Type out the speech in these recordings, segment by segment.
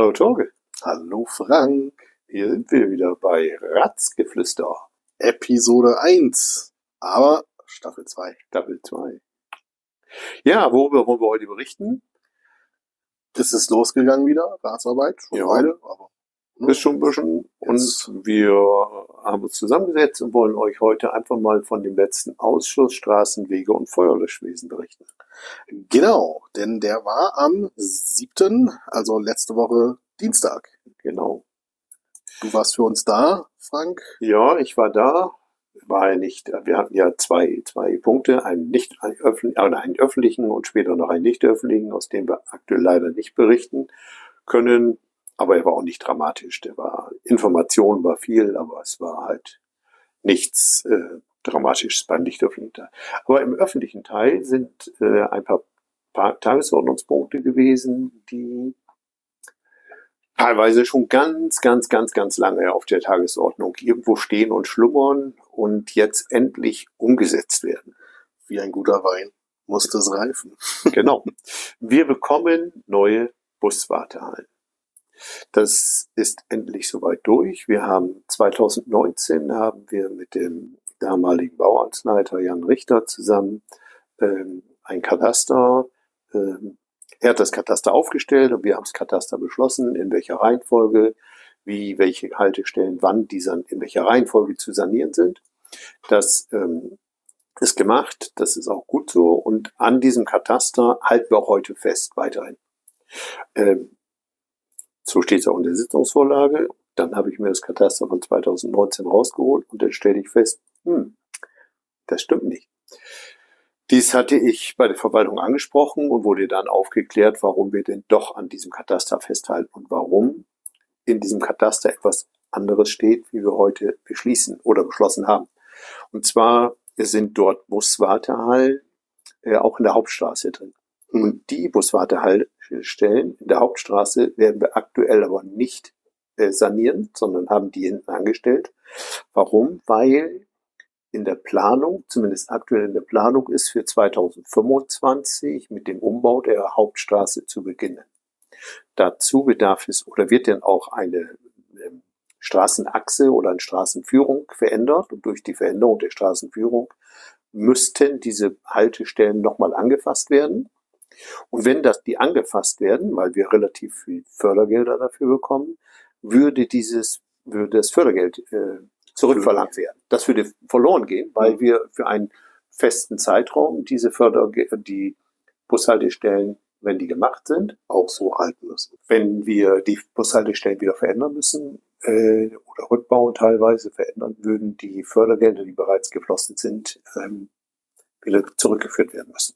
Hallo Torge. Hallo Frank. Hier sind wir wieder bei Ratzgeflüster. Episode 1. Aber Staffel 2. Staffel 2. Ja, worüber wollen wir heute berichten? Es ist losgegangen wieder, Ratsarbeit, schon Ja. eine Weile, aber Ist schon ein bisschen. Und wir haben uns zusammengesetzt und wollen euch heute einfach mal von dem letzten Ausschuss Straßenwege und Feuerlöschwesen berichten. genau, denn der war am 7., also letzte Woche Dienstag. Genau. Du warst für uns da, Frank. Ja, ich war da. War ja nicht, wir hatten ja zwei, zwei Punkte, einen nicht öffentlichen, äh, einen öffentlichen und später noch einen nicht öffentlichen, aus dem wir aktuell leider nicht berichten können. Aber er war auch nicht dramatisch. Der war, Information war viel, aber es war halt nichts äh, Dramatisches beim Teil. Aber im öffentlichen Teil sind äh, ein paar, paar Tagesordnungspunkte gewesen, die teilweise schon ganz, ganz, ganz, ganz lange auf der Tagesordnung irgendwo stehen und schlummern und jetzt endlich umgesetzt werden. Wie ein guter Wein musste es reifen. Genau. Wir bekommen neue Buswartehallen. Das ist endlich soweit durch. Wir haben 2019 haben wir mit dem damaligen Bauamtsleiter Jan Richter zusammen ähm, ein Kataster. Ähm, er hat das Kataster aufgestellt und wir haben das Kataster beschlossen, in welcher Reihenfolge, wie welche Haltestellen, wann diese in welcher Reihenfolge zu sanieren sind. Das ähm, ist gemacht, das ist auch gut so und an diesem Kataster halten wir auch heute fest weiterhin. Ähm, so steht es auch in der Sitzungsvorlage. Dann habe ich mir das Kataster von 2019 rausgeholt und dann stelle ich fest, hm, das stimmt nicht. Dies hatte ich bei der Verwaltung angesprochen und wurde dann aufgeklärt, warum wir denn doch an diesem Kataster festhalten und warum in diesem Kataster etwas anderes steht, wie wir heute beschließen oder beschlossen haben. Und zwar sind dort Buswartehallen äh, auch in der Hauptstraße drin. Und die Buswartehaltestellen in der Hauptstraße werden wir aktuell aber nicht äh, sanieren, sondern haben die hinten angestellt. Warum? Weil in der Planung, zumindest aktuell in der Planung ist für 2025 mit dem Umbau der Hauptstraße zu beginnen. Dazu bedarf es oder wird denn auch eine ähm, Straßenachse oder eine Straßenführung verändert und durch die Veränderung der Straßenführung müssten diese Haltestellen nochmal angefasst werden. Und wenn das die angefasst werden, weil wir relativ viel Fördergelder dafür bekommen, würde dieses, würde das Fördergeld äh, zurückverlangt werden. Das würde verloren gehen, weil wir für einen festen Zeitraum diese Förder, die Bushaltestellen, wenn die gemacht sind, Auch so halten müssen. wenn wir die Bushaltestellen wieder verändern müssen äh, oder rückbauen teilweise verändern, würden die Fördergelder, die bereits geflossen sind, ähm, wieder zurückgeführt werden müssen.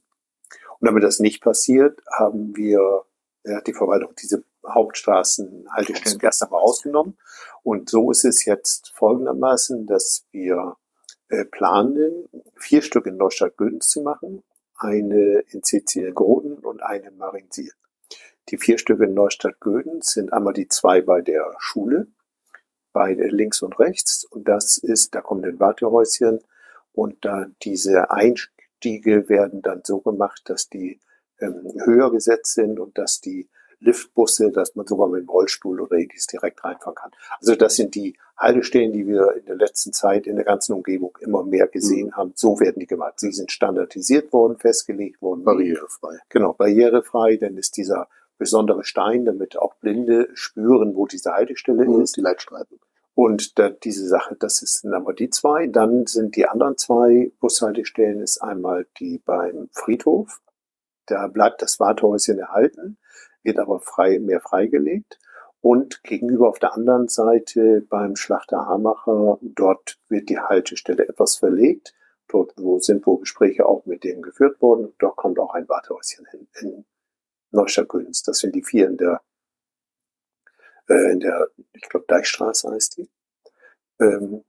Und damit das nicht passiert, haben wir, hat die Verwaltung diese Hauptstraßenhaltestellen erst einmal ausgenommen. Und so ist es jetzt folgendermaßen, dass wir äh, planen, vier Stück in Neustadt-Gödens zu machen, eine in Sizilien-Groden und eine in Marinsiel. Die vier Stücke in Neustadt-Gödens sind einmal die zwei bei der Schule, beide links und rechts. Und das ist, da kommen ein Wartehäuschen und da diese Einstiege werden dann so gemacht, dass die ähm, höher gesetzt sind und dass die Liftbusse, dass man sogar mit dem Rollstuhl oder ähnliches direkt reinfahren kann. Also das sind die Haltestellen, die wir in der letzten Zeit in der ganzen Umgebung immer mehr gesehen haben. So werden die gemacht. Sie sind standardisiert worden, festgelegt worden. Barrierefrei. Genau, barrierefrei. Dann ist dieser besondere Stein, damit auch Blinde spüren, wo diese Haltestelle Und ist. die Leitstreifen. Und da, diese Sache, das ist sind aber die zwei. Dann sind die anderen zwei Bushaltestellen, ist einmal die beim Friedhof. Da bleibt das Wartehäuschen erhalten, wird aber frei, mehr freigelegt. Und gegenüber auf der anderen Seite beim Schlachter Hamacher, dort wird die Haltestelle etwas verlegt. Dort wo sind wo Gespräche auch mit denen geführt worden. Dort kommt auch ein Wartehäuschen hin, in Neustadt-Günz. Das sind die vier in der, äh, in der, ich glaube, Deichstraße heißt die. Ähm,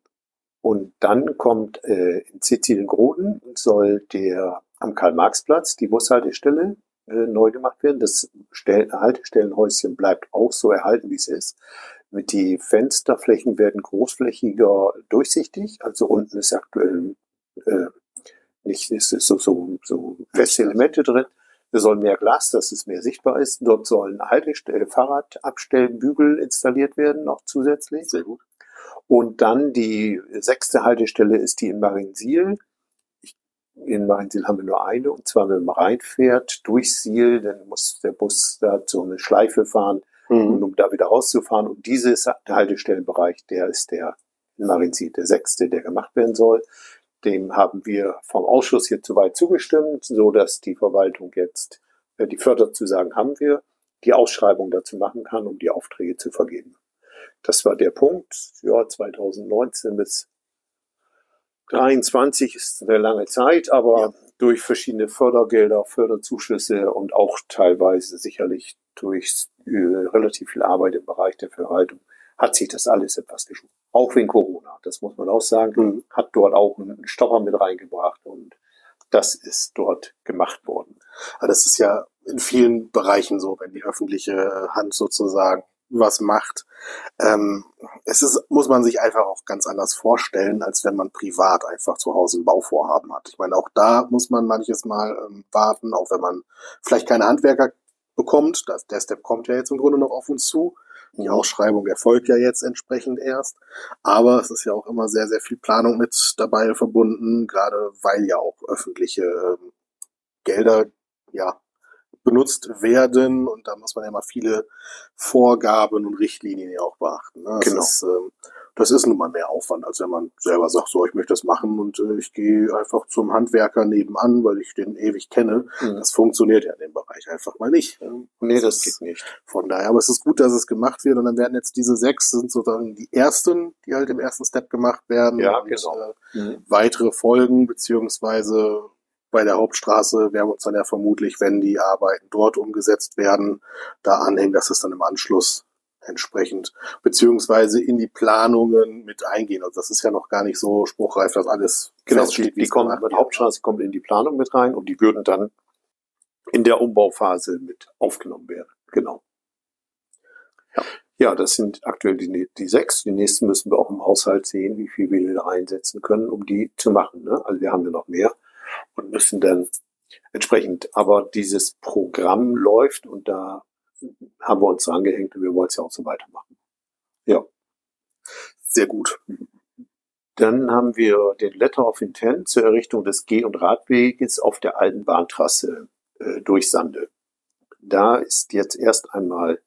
und dann kommt äh, in Sizilien-Groden soll der am Karl-Marx-Platz die Bushaltestelle äh, neu gemacht werden. Das Stell Haltestellenhäuschen bleibt auch so erhalten, wie es ist. Mit die Fensterflächen werden großflächiger durchsichtig. Also unten ist aktuell äh, nicht, ist so, so, so feste Elemente drin. Es soll mehr Glas, dass es mehr sichtbar ist. Dort sollen Haltestelle, Fahrradabstellbügel installiert werden, noch zusätzlich. Sehr gut. Und dann die sechste Haltestelle ist die in Marinsiel. In Marinsiel haben wir nur eine, und zwar wenn man reinfährt durch Siel, dann muss der Bus da so eine Schleife fahren, mhm. um da wieder rauszufahren. Und dieses Haltestellenbereich, der ist der in Marinsiel, der sechste, der gemacht werden soll. Dem haben wir vom Ausschuss jetzt soweit zugestimmt, so dass die Verwaltung jetzt äh, die Förderzusagen haben wir, die Ausschreibung dazu machen kann, um die Aufträge zu vergeben. Das war der Punkt. Ja, 2019 bis 23 ist eine lange Zeit, aber ja. durch verschiedene Fördergelder, Förderzuschüsse und auch teilweise sicherlich durch äh, relativ viel Arbeit im Bereich der Verwaltung hat sich das alles etwas geschoben. Auch wegen Corona, das muss man auch sagen, mhm. hat dort auch einen Stopper mit reingebracht und das ist dort gemacht worden. Aber das ist ja in vielen Bereichen so, wenn die öffentliche Hand sozusagen was macht. Ähm, es ist, muss man sich einfach auch ganz anders vorstellen, als wenn man privat einfach zu Hause ein Bauvorhaben hat. Ich meine, auch da muss man manches Mal ähm, warten, auch wenn man vielleicht keine Handwerker bekommt. Das, der Step kommt ja jetzt im Grunde noch auf uns zu. Die Ausschreibung erfolgt ja jetzt entsprechend erst. Aber es ist ja auch immer sehr, sehr viel Planung mit dabei verbunden, gerade weil ja auch öffentliche ähm, Gelder ja benutzt werden und da muss man ja mal viele Vorgaben und Richtlinien ja auch beachten. Ne? Genau. Ist, ähm, das ist nun mal mehr Aufwand, als wenn man selber sagt, so, ich möchte das machen und äh, ich gehe einfach zum Handwerker nebenan, weil ich den ewig kenne. Mhm. Das funktioniert ja in dem Bereich einfach mal nicht. Nee, das geht nicht. Von daher, aber es ist gut, dass es gemacht wird und dann werden jetzt diese sechs sind sozusagen die ersten, die halt im ersten Step gemacht werden. Ja, und, genau. Äh, mhm. Weitere Folgen, beziehungsweise bei der Hauptstraße werden wir uns dann ja vermutlich, wenn die Arbeiten dort umgesetzt werden, da anhängen, dass es dann im Anschluss entsprechend beziehungsweise in die Planungen mit eingehen. Also das ist ja noch gar nicht so spruchreif, dass alles genau, die, die kommen, die Hauptstraße kommt in die Planung mit rein und die würden dann in der Umbauphase mit aufgenommen werden. Genau. Ja, ja das sind aktuell die, die sechs. Die nächsten müssen wir auch im Haushalt sehen, wie viel wir da einsetzen können, um die zu machen. Ne? Also wir haben ja noch mehr und müssen dann entsprechend, aber dieses Programm läuft und da haben wir uns angehängt und wir wollen es ja auch so weitermachen. Ja. Sehr gut. Dann haben wir den Letter of Intent zur Errichtung des Geh- und Radweges auf der alten Bahntrasse äh, durch Sande. Da ist jetzt erst einmal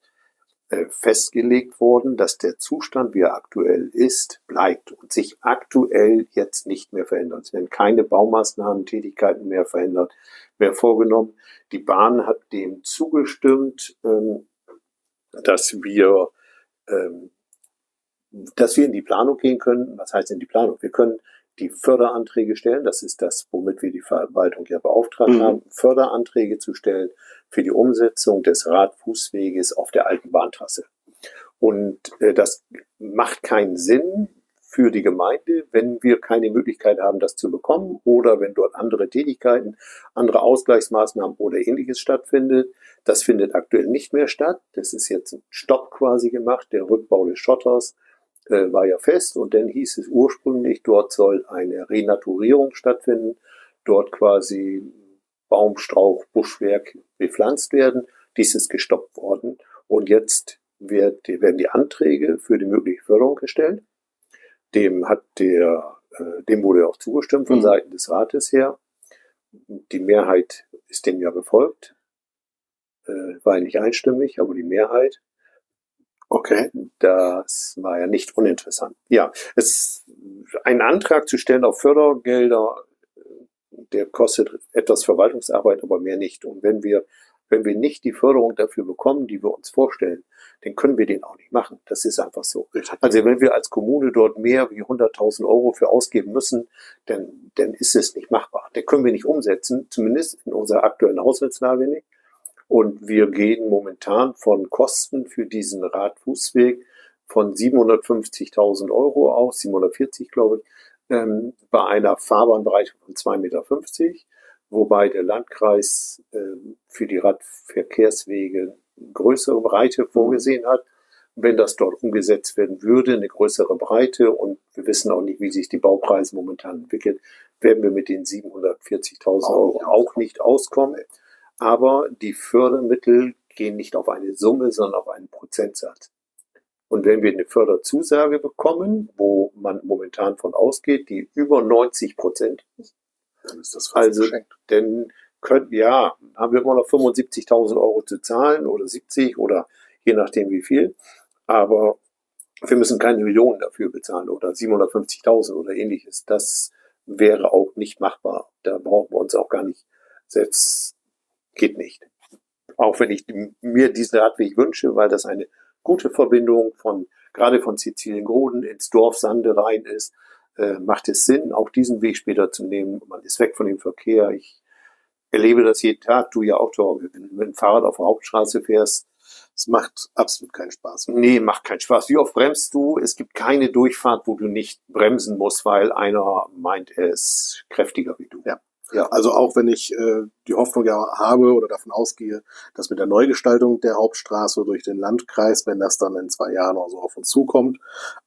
festgelegt worden, dass der Zustand, wie er aktuell ist, bleibt und sich aktuell jetzt nicht mehr verändert. Es werden keine Baumaßnahmen, Tätigkeiten mehr verändert, mehr vorgenommen. Die Bahn hat dem zugestimmt, ähm, dass wir, ähm, dass wir in die Planung gehen können. Was heißt in die Planung? Wir können die Förderanträge stellen. Das ist das, womit wir die Verwaltung ja beauftragt mhm. haben, Förderanträge zu stellen für die Umsetzung des Radfußweges auf der alten Bahntrasse. Und äh, das macht keinen Sinn für die Gemeinde, wenn wir keine Möglichkeit haben, das zu bekommen oder wenn dort andere Tätigkeiten, andere Ausgleichsmaßnahmen oder ähnliches stattfindet. Das findet aktuell nicht mehr statt. Das ist jetzt ein Stopp quasi gemacht. Der Rückbau des Schotters äh, war ja fest und dann hieß es ursprünglich, dort soll eine Renaturierung stattfinden. Dort quasi Baumstrauch, Buschwerk bepflanzt werden. Dies ist gestoppt worden. Und jetzt wird, werden die Anträge für die mögliche Förderung gestellt. Dem hat der, äh, dem wurde auch zugestimmt von mhm. Seiten des Rates her. Die Mehrheit ist dem ja gefolgt. Äh, war nicht einstimmig, aber die Mehrheit. Okay, das war ja nicht uninteressant. Ja, es, einen Antrag zu stellen auf Fördergelder der kostet etwas Verwaltungsarbeit, aber mehr nicht. Und wenn wir, wenn wir nicht die Förderung dafür bekommen, die wir uns vorstellen, dann können wir den auch nicht machen. Das ist einfach so. Also wenn wir als Kommune dort mehr wie 100.000 Euro für ausgeben müssen, dann, dann ist es nicht machbar. Den können wir nicht umsetzen, zumindest in unserer aktuellen Haushaltslage nicht. Und wir gehen momentan von Kosten für diesen Radfußweg von 750.000 Euro aus, 740 glaube ich, ähm, bei einer Fahrbahnbreite von 2,50 Meter, wobei der Landkreis ähm, für die Radverkehrswege eine größere Breite vorgesehen hat. Wenn das dort umgesetzt werden würde, eine größere Breite und wir wissen auch nicht, wie sich die Baupreise momentan entwickeln, werden wir mit den 740.000 Euro auch nicht auskommen. Aber die Fördermittel gehen nicht auf eine Summe, sondern auf einen Prozentsatz. Und wenn wir eine Förderzusage bekommen, wo man momentan von ausgeht, die über 90 Prozent ist, dann ist das also, geschenkt. denn können, ja, haben wir immer noch 75.000 Euro zu zahlen oder 70 oder je nachdem wie viel. Aber wir müssen keine Millionen dafür bezahlen oder 750.000 oder ähnliches. Das wäre auch nicht machbar. Da brauchen wir uns auch gar nicht selbst, geht nicht. Auch wenn ich mir diesen Radweg wünsche, weil das eine gute Verbindung von, gerade von Sizilien-Groden ins Dorf Sande rein ist, äh, macht es Sinn, auch diesen Weg später zu nehmen. Man ist weg von dem Verkehr. Ich erlebe das jeden Tag, du ja auch, Torge. Wenn du mit dem Fahrrad auf der Hauptstraße fährst, es macht absolut keinen Spaß. Nee, macht keinen Spaß. Wie oft bremst du? Es gibt keine Durchfahrt, wo du nicht bremsen musst, weil einer meint, er ist kräftiger wie du. Ja. Ja, also auch wenn ich äh, die Hoffnung ja habe oder davon ausgehe, dass mit der Neugestaltung der Hauptstraße durch den Landkreis, wenn das dann in zwei Jahren oder so auf uns zukommt,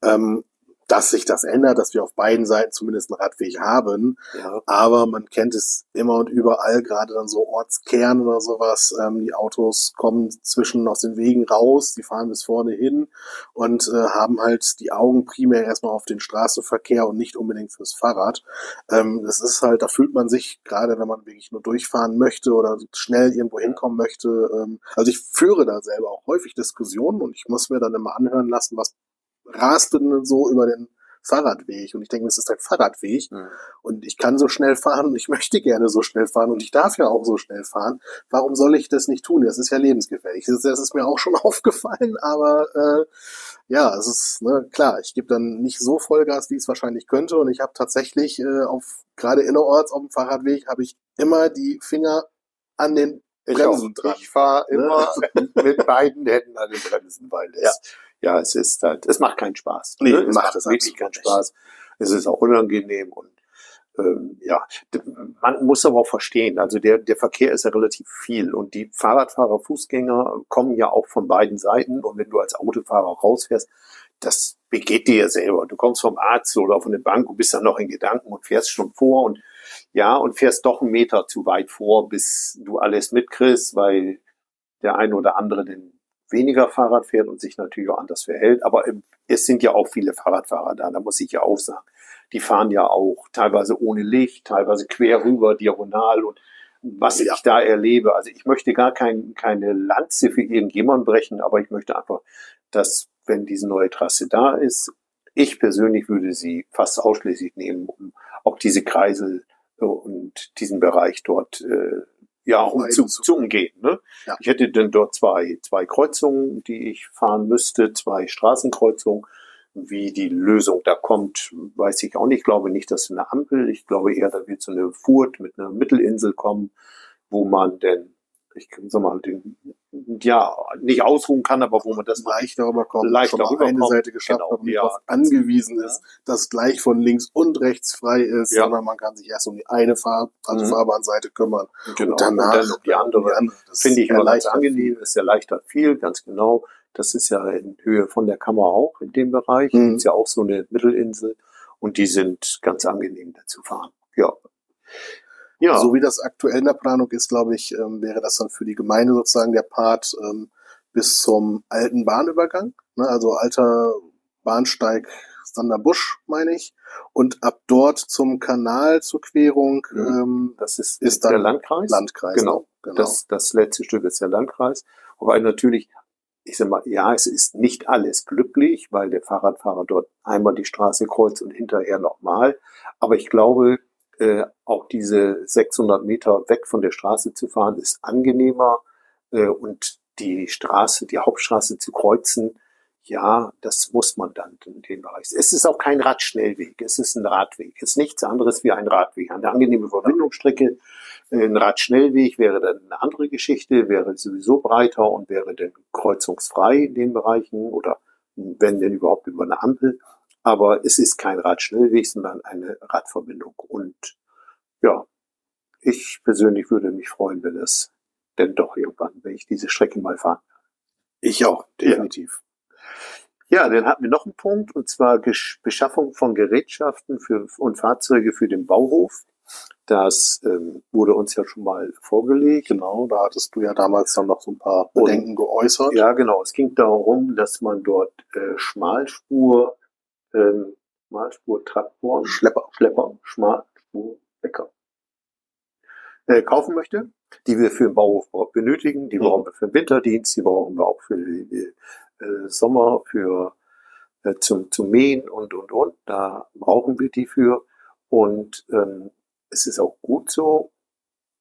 ähm, dass sich das ändert, dass wir auf beiden Seiten zumindest einen Radweg haben. Ja. Aber man kennt es immer und überall, gerade dann so Ortskern oder sowas. Ähm, die Autos kommen zwischen aus den Wegen raus, die fahren bis vorne hin und äh, haben halt die Augen primär erstmal auf den Straßenverkehr und nicht unbedingt fürs Fahrrad. Ähm, das ist halt, da fühlt man sich, gerade wenn man wirklich nur durchfahren möchte oder schnell irgendwo hinkommen möchte. Ähm, also ich führe da selber auch häufig Diskussionen und ich muss mir dann immer anhören lassen, was raste so über den Fahrradweg und ich denke, es ist ein Fahrradweg mhm. und ich kann so schnell fahren und ich möchte gerne so schnell fahren und ich darf ja auch so schnell fahren. Warum soll ich das nicht tun? Das ist ja lebensgefährlich. Das, das ist mir auch schon aufgefallen, aber äh, ja, es ist ne, klar, ich gebe dann nicht so Vollgas, wie es wahrscheinlich könnte und ich habe tatsächlich äh, auf gerade innerorts auf dem Fahrradweg habe ich immer die Finger an den Bremsen ich dran. Ich fahre ne? immer mit beiden Händen an den Bremsen, weil das ja ja, es ist halt, es macht keinen Spaß. Nee, ne? es macht, macht wirklich keinen Spaß. Es ist auch unangenehm und ähm, ja, man muss aber auch verstehen, also der, der Verkehr ist ja relativ viel und die Fahrradfahrer, Fußgänger kommen ja auch von beiden Seiten und wenn du als Autofahrer rausfährst, das begeht dir ja selber. Du kommst vom Arzt oder von der Bank und bist dann noch in Gedanken und fährst schon vor und ja, und fährst doch einen Meter zu weit vor, bis du alles mitkriegst, weil der eine oder andere den weniger Fahrrad fährt und sich natürlich auch anders verhält. Aber es sind ja auch viele Fahrradfahrer da, da muss ich ja auch sagen. Die fahren ja auch teilweise ohne Licht, teilweise quer rüber, diagonal und was ja. ich da erlebe. Also ich möchte gar kein, keine Lanze für irgendjemanden brechen, aber ich möchte einfach, dass wenn diese neue Trasse da ist, ich persönlich würde sie fast ausschließlich nehmen, um auch diese Kreisel und diesen Bereich dort äh, ja, um zu, zu umgehen. Ne? Ja. Ich hätte dann dort zwei, zwei Kreuzungen, die ich fahren müsste, zwei Straßenkreuzungen. Wie die Lösung da kommt, weiß ich auch nicht. Ich glaube nicht, dass eine Ampel, ich glaube eher, da wird so eine Furt mit einer Mittelinsel kommen, wo man denn ich sag mal, den, ja, nicht ausruhen kann, aber wo man das leicht darüber kommt, leicht darüber eine kommt. Seite geschafft genau, hat und ja. darauf angewiesen ja. ist, dass gleich von links und rechts frei ist, ja. sondern man kann sich erst um die eine Fahr also mhm. Fahrbahnseite kümmern genau. und danach und dann die andere. Die andere. Finde ich immer ganz angenehm, es erleichtert viel, ganz genau. Das ist ja in Höhe von der Kammer auch in dem Bereich. Mhm. ist ja auch so eine Mittelinsel und die sind ganz angenehm da zu fahren. Ja. Ja. So wie das aktuell in der Planung ist, glaube ich, ähm, wäre das dann für die Gemeinde sozusagen der Part ähm, bis zum alten Bahnübergang, ne, also alter Bahnsteig Sanderbusch, meine ich, und ab dort zum Kanal zur Querung. Mhm. Ähm, das ist, ist dann der Landkreis. Landkreis. Genau. genau. Das, das letzte Stück ist der Landkreis. Wobei natürlich, ich sag mal, ja, es ist nicht alles glücklich, weil der Fahrradfahrer dort einmal die Straße kreuzt und hinterher nochmal. Aber ich glaube, äh, auch diese 600 Meter weg von der Straße zu fahren, ist angenehmer äh, und die Straße, die Hauptstraße zu kreuzen, ja, das muss man dann in dem Bereich. Es ist auch kein Radschnellweg, es ist ein Radweg. Es ist nichts anderes wie ein Radweg. Eine angenehme Verbindungsstrecke. Äh, ein Radschnellweg wäre dann eine andere Geschichte, wäre sowieso breiter und wäre dann kreuzungsfrei in den Bereichen oder wenn denn überhaupt über eine Ampel. Aber es ist kein Radschnellweg, sondern eine Radverbindung. Und ja, ich persönlich würde mich freuen, wenn es denn doch irgendwann, wenn ich diese Strecke mal fahren kann. Ich auch, definitiv. Ja. ja, dann hatten wir noch einen Punkt, und zwar Beschaffung von Gerätschaften für, und Fahrzeuge für den Bauhof. Das ähm, wurde uns ja schon mal vorgelegt. Genau, da hattest du ja damals dann noch so ein paar Bedenken Und- geäußert. Ja, genau. Es ging darum, dass man dort äh, Schmalspur, ähm, Schmalspur-Traktoren, Schlepper. Schlepper, Schmalspur-Bäcker äh, kaufen möchte, die wir für den Bauhof benötigen. Die Mhm. brauchen wir für den Winterdienst, die brauchen wir auch für den äh, Sommer, für äh, zum, zum Mähen und, und, und. Da brauchen wir die für. Und ähm, es ist auch gut so,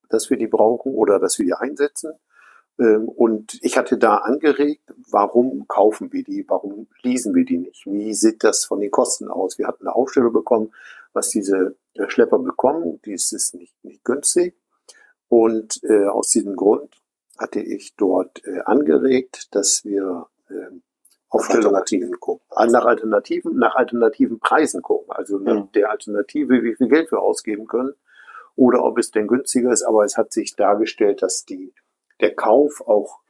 dass wir die brauchen oder dass wir die einsetzen. Ähm, Und ich hatte da angeregt, warum kaufen wir die, warum leasen wir die nicht? Wie sieht das von den Kosten aus? Wir hatten eine Aufstellung bekommen, was diese äh, Schlepper bekommen. Dies ist nicht, nicht günstig. Und äh, aus diesem Grund hatte ich dort äh, angeregt, dass wir äh, Aufstellungen Alternativen gucken. nach Alternativen, nach alternativen Preisen gucken. Also nach Mhm. der Alternative, wie viel Geld wir ausgeben können oder ob es denn günstiger ist. Aber es hat sich dargestellt, dass die, der Kauf auch,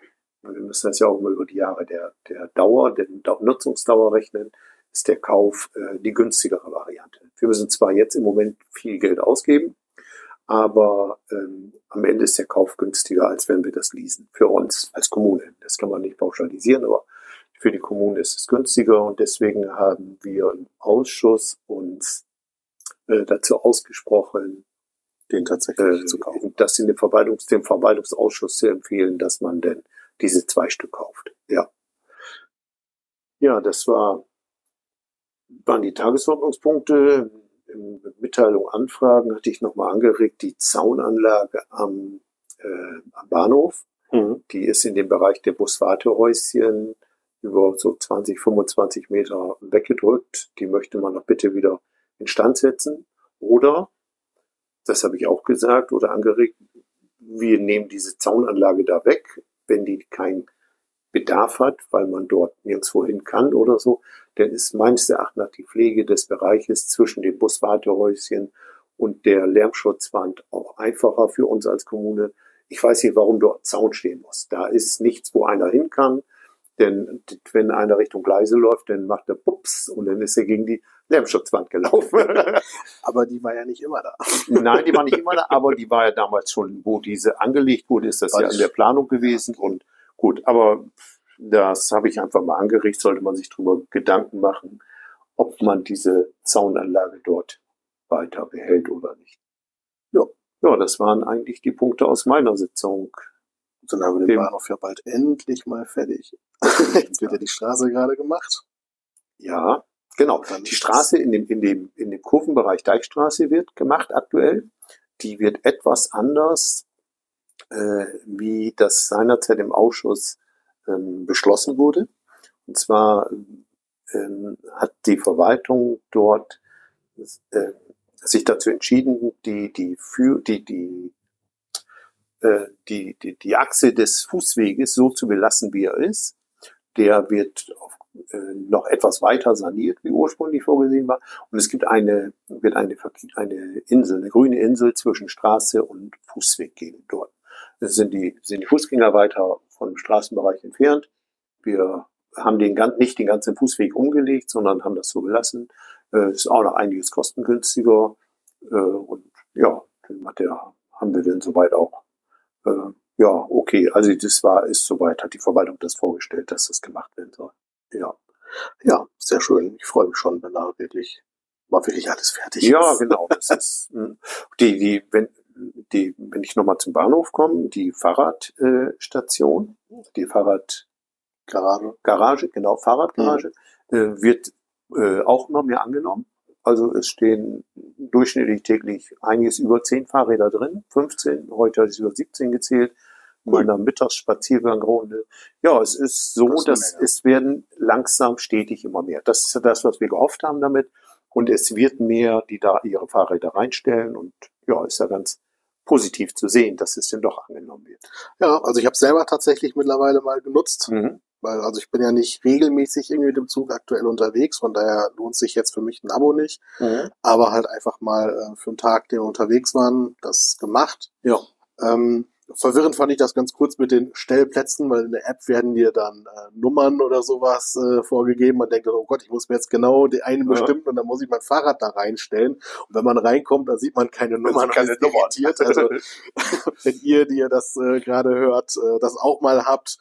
wir müssen das ja auch mal über die Jahre der, der Dauer, der Dau- Nutzungsdauer rechnen, ist der Kauf äh, die günstigere Variante. Wir müssen zwar jetzt im Moment viel Geld ausgeben, aber ähm, am Ende ist der Kauf günstiger, als wenn wir das leasen. Für uns als Kommune. Das kann man nicht pauschalisieren, aber für die Kommune ist es günstiger und deswegen haben wir im Ausschuss uns äh, dazu ausgesprochen, Den tatsächlich äh, zu kaufen. das in dem, Verwaltungs dem Verwaltungsausschuss zu empfehlen, dass man denn diese zwei Stück kauft. Ja. Ja, das war, waren die Tagesordnungspunkte. In Mitteilung Anfragen hatte ich nochmal angeregt, die Zaunanlage am, äh, am Bahnhof. Mhm. Die ist in dem Bereich der Buswartehäuschen über so 20, 25 Meter weggedrückt. Die möchte man doch bitte wieder instand setzen. Oder, das habe ich auch gesagt oder angeregt, wir nehmen diese Zaunanlage da weg, wenn die keinen Bedarf hat, weil man dort nirgendwo hin kann oder so, dann ist meines Erachtens die Pflege des Bereiches zwischen dem Buswartehäuschen und der Lärmschutzwand auch einfacher für uns als Kommune. Ich weiß nicht, warum dort Zaun stehen muss. Da ist nichts, wo einer hin kann. Denn wenn einer Richtung Gleise läuft, dann macht er Pups und dann ist er gegen die Lärmschutzwand gelaufen. Aber die war ja nicht immer da. Nein, die war nicht immer da, aber die war ja damals schon, wo diese angelegt wurde, ist das War ja in der Planung gewesen. Und gut, aber das habe ich einfach mal angeregt, sollte man sich darüber Gedanken machen, ob man diese Zaunanlage dort weiter behält oder nicht. Ja, ja, das waren eigentlich die Punkte aus meiner Sitzung. Und dann haben wir den Bahnhof ja bald endlich mal fertig. Jetzt wird ja die Straße gerade gemacht. Ja, genau. Die Straße in dem, in dem, in dem Kurvenbereich Deichstraße wird gemacht aktuell. Die wird etwas anders, äh, wie das seinerzeit im Ausschuss ähm, beschlossen wurde. Und zwar ähm, hat die Verwaltung dort äh, sich dazu entschieden, die, die, für, die, die, äh, die, die, die Achse des Fußweges so zu belassen, wie er ist. Der wird auf, noch etwas weiter saniert, wie ursprünglich vorgesehen war. Und es gibt eine, wird eine, eine Insel, eine grüne Insel zwischen Straße und Fußweg geben dort. Es sind die, sind die Fußgänger weiter vom Straßenbereich entfernt. Wir haben den, gan- nicht den ganzen Fußweg umgelegt, sondern haben das so gelassen. Äh, ist auch noch einiges kostengünstiger. Äh, und ja, dann hat der, haben wir dann soweit auch äh, ja, okay, also das war, ist soweit, hat die Verwaltung das vorgestellt, dass das gemacht werden soll. Ja. Ja, sehr schön. Ich freue mich schon, wenn da wirklich, mal wirklich alles fertig Ja, ist. genau. Das ist mh. die, die, wenn die, wenn ich nochmal zum Bahnhof komme, die Fahrradstation, äh, die Fahrradgarage, Garage. genau, Fahrradgarage, äh, wird äh, auch immer mehr angenommen. Also es stehen durchschnittlich täglich einiges über 10 Fahrräder drin, 15, heute ist über 17 gezählt. Meiner Mittagsspaziergangrunde. Ja, es ist so, Das dass es werden langsam stetig immer mehr. Das ist ja das, was wir gehofft haben damit. Und es wird mehr, die da ihre Fahrräder reinstellen. Und ja, ist ja ganz positiv zu sehen, dass es denn doch angenommen wird. Ja, also ich habe selber tatsächlich mittlerweile mal genutzt, Mhm. weil also ich bin ja nicht regelmäßig irgendwie mit dem Zug aktuell unterwegs, von daher lohnt sich jetzt für mich ein Abo nicht, Mhm. aber halt einfach mal äh, für einen Tag, den wir unterwegs waren, das gemacht. Ja. Ähm, verwirrend fand ich das ganz kurz mit den Stellplätzen, weil in der App werden dir dann äh, Nummern oder sowas äh, vorgegeben. Man denkt, oh Gott, ich muss mir jetzt genau die eine ja. bestimmen und dann muss ich mein Fahrrad da reinstellen. Und wenn man reinkommt, dann sieht man keine Nummern, keine Nummern. Also wenn ihr, die ihr das äh, gerade hört, äh, das auch mal habt,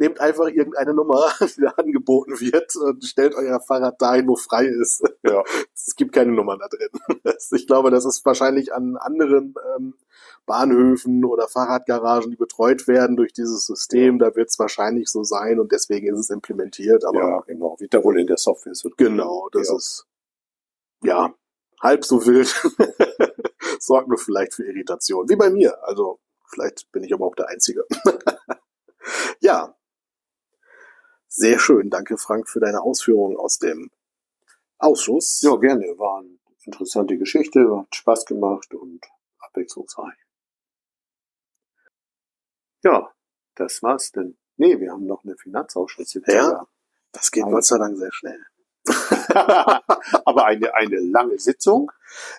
nehmt einfach irgendeine Nummer, die da angeboten wird und stellt euer Fahrrad dahin, wo frei ist. Ja. Es gibt keine Nummern da drin. Ich glaube, das ist wahrscheinlich an anderen ähm, Bahnhöfen oder Fahrradgaragen, die betreut werden durch dieses System, da wird es wahrscheinlich so sein und deswegen ist es implementiert. Aber ja, genau, wie da wohl in der Software so. Genau, das ja. ist ja halb so wild. Sorgt nur vielleicht für Irritation, wie bei mir. Also vielleicht bin ich aber auch der Einzige. ja, sehr schön. Danke, Frank, für deine Ausführungen aus dem Ausschuss. Ja, gerne. War eine interessante Geschichte, hat Spaß gemacht und abwechslungsreich. Ja, das war's denn. Nee, wir haben noch eine Finanzausschuss-Sitzung. Ja, das geht Gott sei Dank sehr schnell. aber eine, eine lange Sitzung,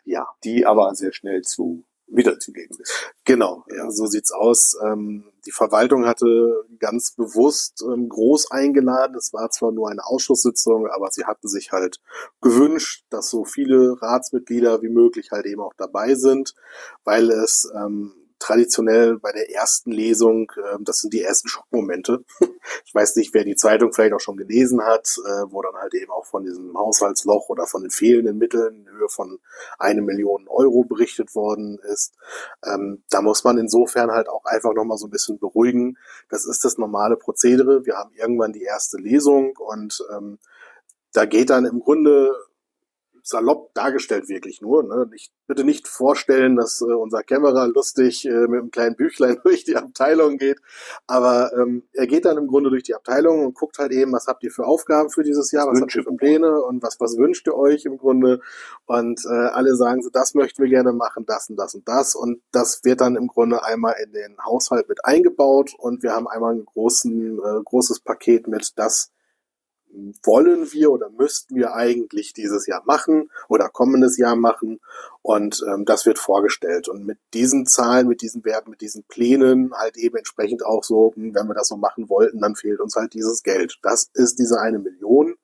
ja, die aber sehr schnell zu wiederzugeben ist. Genau, ja, so sieht's aus. Ähm, die Verwaltung hatte ganz bewusst ähm, groß eingeladen. Es war zwar nur eine Ausschusssitzung, aber sie hatten sich halt gewünscht, dass so viele Ratsmitglieder wie möglich halt eben auch dabei sind, weil es ähm, traditionell bei der ersten Lesung, äh, das sind die ersten Schockmomente. ich weiß nicht, wer die Zeitung vielleicht auch schon gelesen hat, äh, wo dann halt eben auch von diesem Haushaltsloch oder von den fehlenden Mitteln in Höhe von eine Million Euro berichtet worden ist. Ähm, da muss man insofern halt auch einfach nochmal so ein bisschen beruhigen. Das ist das normale Prozedere. Wir haben irgendwann die erste Lesung und ähm, da geht dann im Grunde salopp dargestellt wirklich nur. Ne? Nicht, bitte nicht vorstellen, dass äh, unser Kämmerer lustig äh, mit einem kleinen Büchlein durch die Abteilung geht. Aber ähm, er geht dann im Grunde durch die Abteilung und guckt halt eben, was habt ihr für Aufgaben für dieses Jahr, was, was habt ihr für Pläne und was, was wünscht ihr euch im Grunde. Und äh, alle sagen so, das möchten wir gerne machen, das und das und das. Und das wird dann im Grunde einmal in den Haushalt mit eingebaut und wir haben einmal ein großen, äh, großes Paket mit das, wollen wir oder müssten wir eigentlich dieses Jahr machen oder kommendes Jahr machen. Und ähm, das wird vorgestellt. Und mit diesen Zahlen, mit diesen Werten, mit diesen Plänen halt eben entsprechend auch so, hm, wenn wir das so machen wollten, dann fehlt uns halt dieses Geld. Das ist diese eine Million.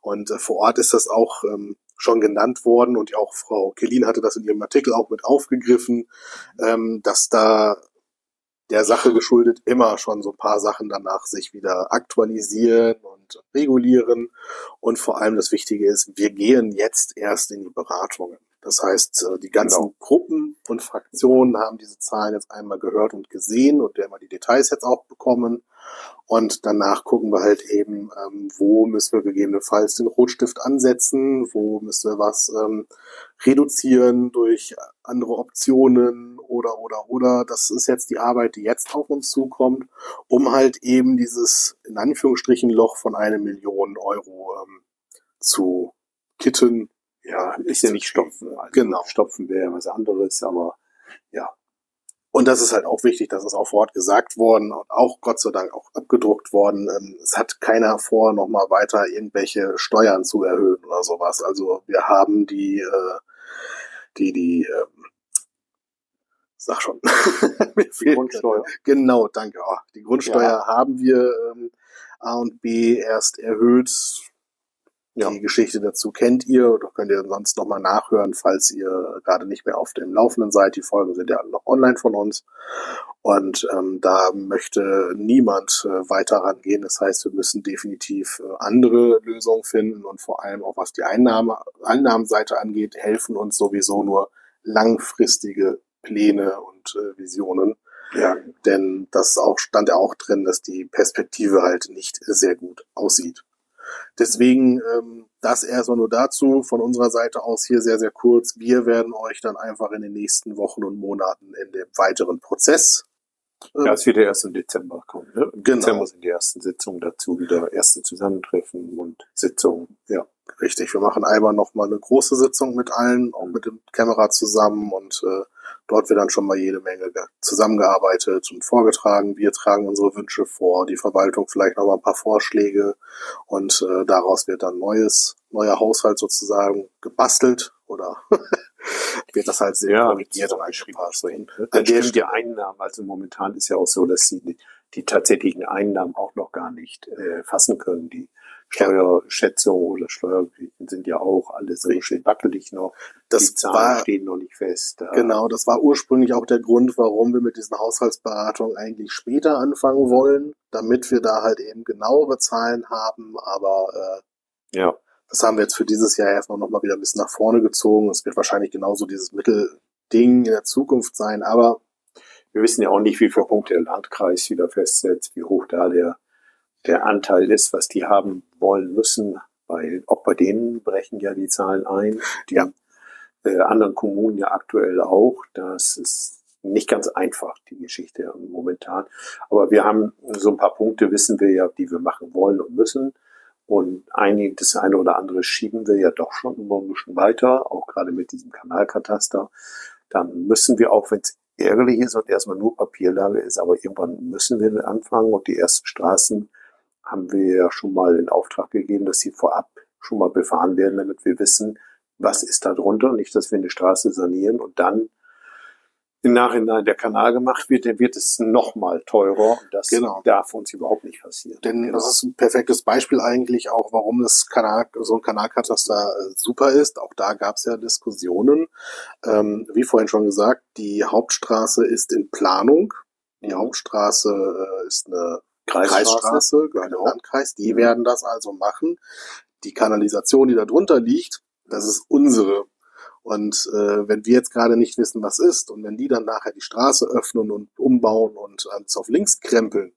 Und äh, vor Ort ist das auch ähm, schon genannt worden und auch Frau Kellin hatte das in ihrem Artikel auch mit aufgegriffen, ähm, dass da der Sache geschuldet immer schon so ein paar Sachen danach sich wieder aktualisieren und regulieren. Und vor allem das Wichtige ist, wir gehen jetzt erst in die Beratungen. Das heißt, äh, die ganzen genau. Gruppen und Fraktionen haben diese Zahlen jetzt einmal gehört und gesehen und wir haben die Details jetzt auch bekommen. Und danach gucken wir halt eben, ähm, wo müssen wir gegebenenfalls den Rotstift ansetzen, wo müssen wir was ähm, reduzieren durch andere Optionen oder, oder, oder. Das ist jetzt die Arbeit, die jetzt auf uns zukommt, um halt eben dieses, in Anführungsstrichen, Loch von einer Million Euro ähm, zu kitten. Ja, ist ja nicht stopfen. Also genau. Stopfen wäre was anderes, aber ja, und das ist halt auch wichtig, das ist auch Wort gesagt worden und auch Gott sei Dank auch abgedruckt worden. Ähm, es hat keiner vor, nochmal weiter irgendwelche Steuern zu erhöhen oder sowas. Also wir haben die, äh, die, die, ähm, sag schon. die Grundsteuer. Genau, danke. Oh, die Grundsteuer ja. haben wir ähm, A und B erst erhöht ja. Die Geschichte dazu kennt ihr oder könnt ihr sonst nochmal nachhören, falls ihr gerade nicht mehr auf dem Laufenden seid. Die Folgen sind ja alle noch online von uns. Und ähm, da möchte niemand äh, weiter rangehen. Das heißt, wir müssen definitiv äh, andere Lösungen finden und vor allem auch was die Einnahme, Einnahmenseite angeht, helfen uns sowieso nur langfristige Pläne und äh, Visionen. Ja, denn das auch, stand ja auch drin, dass die Perspektive halt nicht sehr gut aussieht. Deswegen ähm, das erstmal nur dazu. Von unserer Seite aus hier sehr, sehr kurz. Wir werden euch dann einfach in den nächsten Wochen und Monaten in dem weiteren Prozess. Äh, ja, es wird ja erst im Dezember kommen. Ne? Im genau. Dezember sind die ersten Sitzungen dazu, wieder erste Zusammentreffen und Sitzungen. Ja. Richtig, wir machen einmal nochmal eine große Sitzung mit allen, auch mit dem Kamera zusammen und äh, Dort wird dann schon mal jede Menge zusammengearbeitet und vorgetragen. Wir tragen unsere Wünsche vor, die Verwaltung vielleicht noch mal ein paar Vorschläge und äh, daraus wird dann neues, neuer Haushalt sozusagen gebastelt oder wird das halt sehr Ja, korrigiert und angepasst. Dann stimmen die. Einnahmen, also momentan ist ja auch so, dass sie die tatsächlichen Einnahmen auch noch gar nicht äh, fassen können. Die Steuerschätzung oder Steuergeschichten sind ja auch alles so schön wackelig noch. Das die Zahlen war stehen noch nicht fest. Genau, das war ursprünglich auch der Grund, warum wir mit diesen Haushaltsberatungen eigentlich später anfangen wollen, damit wir da halt eben genauere Zahlen haben. Aber äh, Ja, das haben wir jetzt für dieses Jahr erstmal nochmal wieder ein bisschen nach vorne gezogen. Es wird wahrscheinlich genauso dieses Mittelding in der Zukunft sein. Aber wir wissen ja auch nicht, wie viele Punkte der Landkreis wieder festsetzt, wie hoch da der, der Anteil ist, was die haben wollen müssen. Weil auch bei denen brechen ja die Zahlen ein. Die Ja. äh, anderen Kommunen ja aktuell auch. Das ist nicht ganz einfach, die Geschichte momentan. Aber wir haben so ein paar Punkte, wissen wir ja, die wir machen wollen und müssen. Und einige, das eine oder andere schieben wir ja doch schon immer ein bisschen weiter, auch gerade mit diesem Kanalkataster. Dann müssen wir auch, wenn es ärgerlich ist und erstmal nur Papierlage ist, aber irgendwann müssen wir anfangen und die ersten Straßen haben wir ja schon mal in Auftrag gegeben, dass sie vorab schon mal befahren werden, damit wir wissen, was ist da drunter. Nicht, dass wir eine Straße sanieren und dann im Nachhinein der Kanal gemacht wird, dann wird es noch mal teurer. Und das Genau. darf uns überhaupt nicht passieren. Denn Genau. das ist ein perfektes Beispiel eigentlich auch, warum das Kanal, so ein Kanalkataster äh, super ist. Auch da gab es ja Diskussionen. Ähm, wie vorhin schon gesagt, die Hauptstraße ist in Planung. Die Hauptstraße äh, ist eine Kreisstraße, dem Genau. Landkreis. Die werden das also machen. Die Kanalisation, die da drunter liegt, das ist unsere. Und äh, wenn wir jetzt gerade nicht wissen, was ist, und wenn die dann nachher die Straße öffnen und umbauen und ans auf links krempeln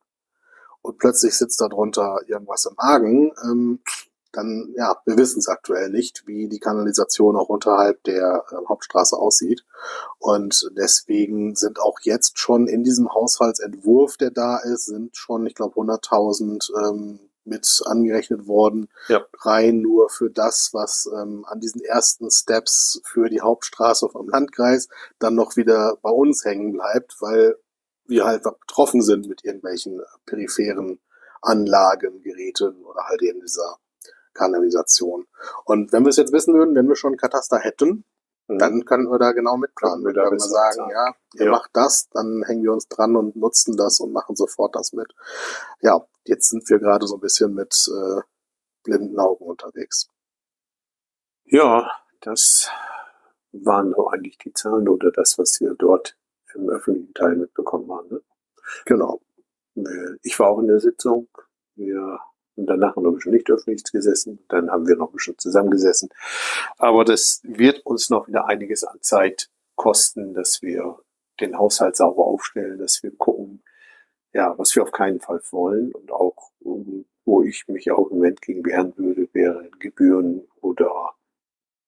und plötzlich sitzt da drunter irgendwas im Argen, ähm, dann, ja, wir wissen es aktuell nicht, wie die Kanalisation auch unterhalb der äh, Hauptstraße aussieht. Und deswegen sind auch jetzt schon in diesem Haushaltsentwurf, der da ist, sind schon, ich glaube, 100.000 ähm, mit angerechnet worden, Ja. rein nur für das, was ähm, an diesen ersten Steps für die Hauptstraße vom Landkreis dann noch wieder bei uns hängen bleibt, weil wir halt betroffen sind mit irgendwelchen peripheren Anlagen, Geräten oder halt eben dieser Kanalisation. Und wenn wir es jetzt wissen würden, wenn wir schon einen Kataster hätten, Mhm. dann können wir da genau mitplanen. Können wir da können wir sagen, sagen. ja, ihr Ja. macht das, dann hängen wir uns dran und nutzen das und machen sofort das mit. Ja, jetzt sind wir gerade so ein bisschen mit äh, blinden Augen unterwegs. Ja, das waren so eigentlich die Zahlen oder das, was wir dort im öffentlichen Teil mitbekommen haben. Ne? Genau. Ich war auch in der Sitzung. Wir haben danach noch ein bisschen nicht öffentlich gesessen. Dann haben wir noch ein bisschen zusammengesessen. Aber das wird uns noch wieder einiges an Zeit kosten, dass wir den Haushalt sauber aufstellen, dass wir gucken, ja, was wir auf keinen Fall wollen und auch, um, wo ich mich auch im Moment gegen wehren würde, wären Gebühren oder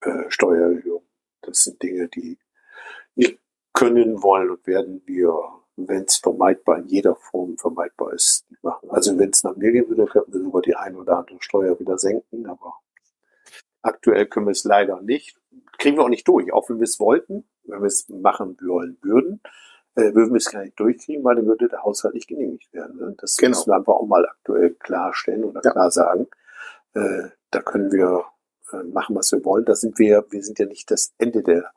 äh, Steuererhöhung. Das sind Dinge, die wir können, wollen und werden wir, wenn es vermeidbar in jeder Form vermeidbar ist, machen. Also wenn es nach mir gehen würde, könnten wir sogar die ein oder andere Steuer wieder senken, aber aktuell können wir es leider nicht. Kriegen wir auch nicht durch, auch wenn wir es wollten, wenn wir es machen wollen würden, äh, würden wir es gar nicht durchkriegen, weil dann würde der Haushalt nicht genehmigt werden. Ne? Das Genau. müssen wir einfach auch mal aktuell klarstellen oder Ja. klar sagen. Äh, da können wir äh, machen, was wir wollen. Da sind wir, wir sind ja nicht das Ende der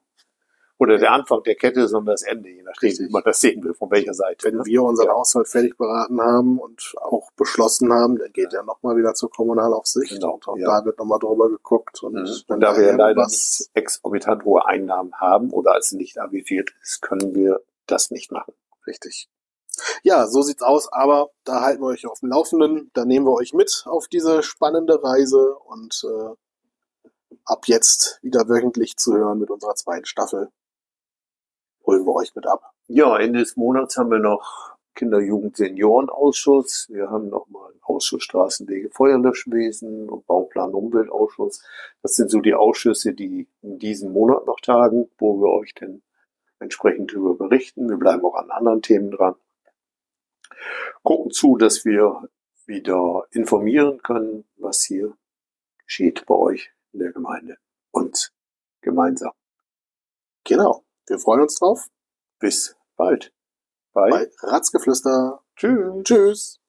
oder der Anfang der Kette, sondern das Ende, je nachdem, Richtig. wie man das sehen will, von welcher Seite. Wenn ne? wir unseren Ja. Haushalt fertig beraten haben und auch beschlossen haben, dann geht er nochmal wieder zur Kommunalaufsicht. Genau, und auch ja. da wird nochmal drüber geguckt. Und Mhm. Und da wir ja leider nicht exorbitant hohe Einnahmen haben oder als nicht avisiert ist, können wir das nicht machen. Richtig. Ja, so sieht's aus, aber da halten wir euch auf dem Laufenden. Da nehmen wir euch mit auf diese spannende Reise und äh, ab jetzt wieder wöchentlich zu hören mit unserer zweiten Staffel. Holen wir euch mit ab. Ja, Ende des Monats haben wir noch Kinder-, Jugend-, Seniorenausschuss. Wir haben nochmal einen Ausschuss Straßenwege, Feuerlöschwesen und Bauplan Umweltausschuss. Das sind so die Ausschüsse, die in diesem Monat noch tagen, wo wir euch dann entsprechend darüber berichten. Wir bleiben auch an anderen Themen dran. Gucken zu, dass wir wieder informieren können, was hier geschieht bei euch in der Gemeinde und gemeinsam. Genau. Wir freuen uns drauf. Bis bald. Bye. Bei Ratzgeflüster. Tschüss. Tschüss.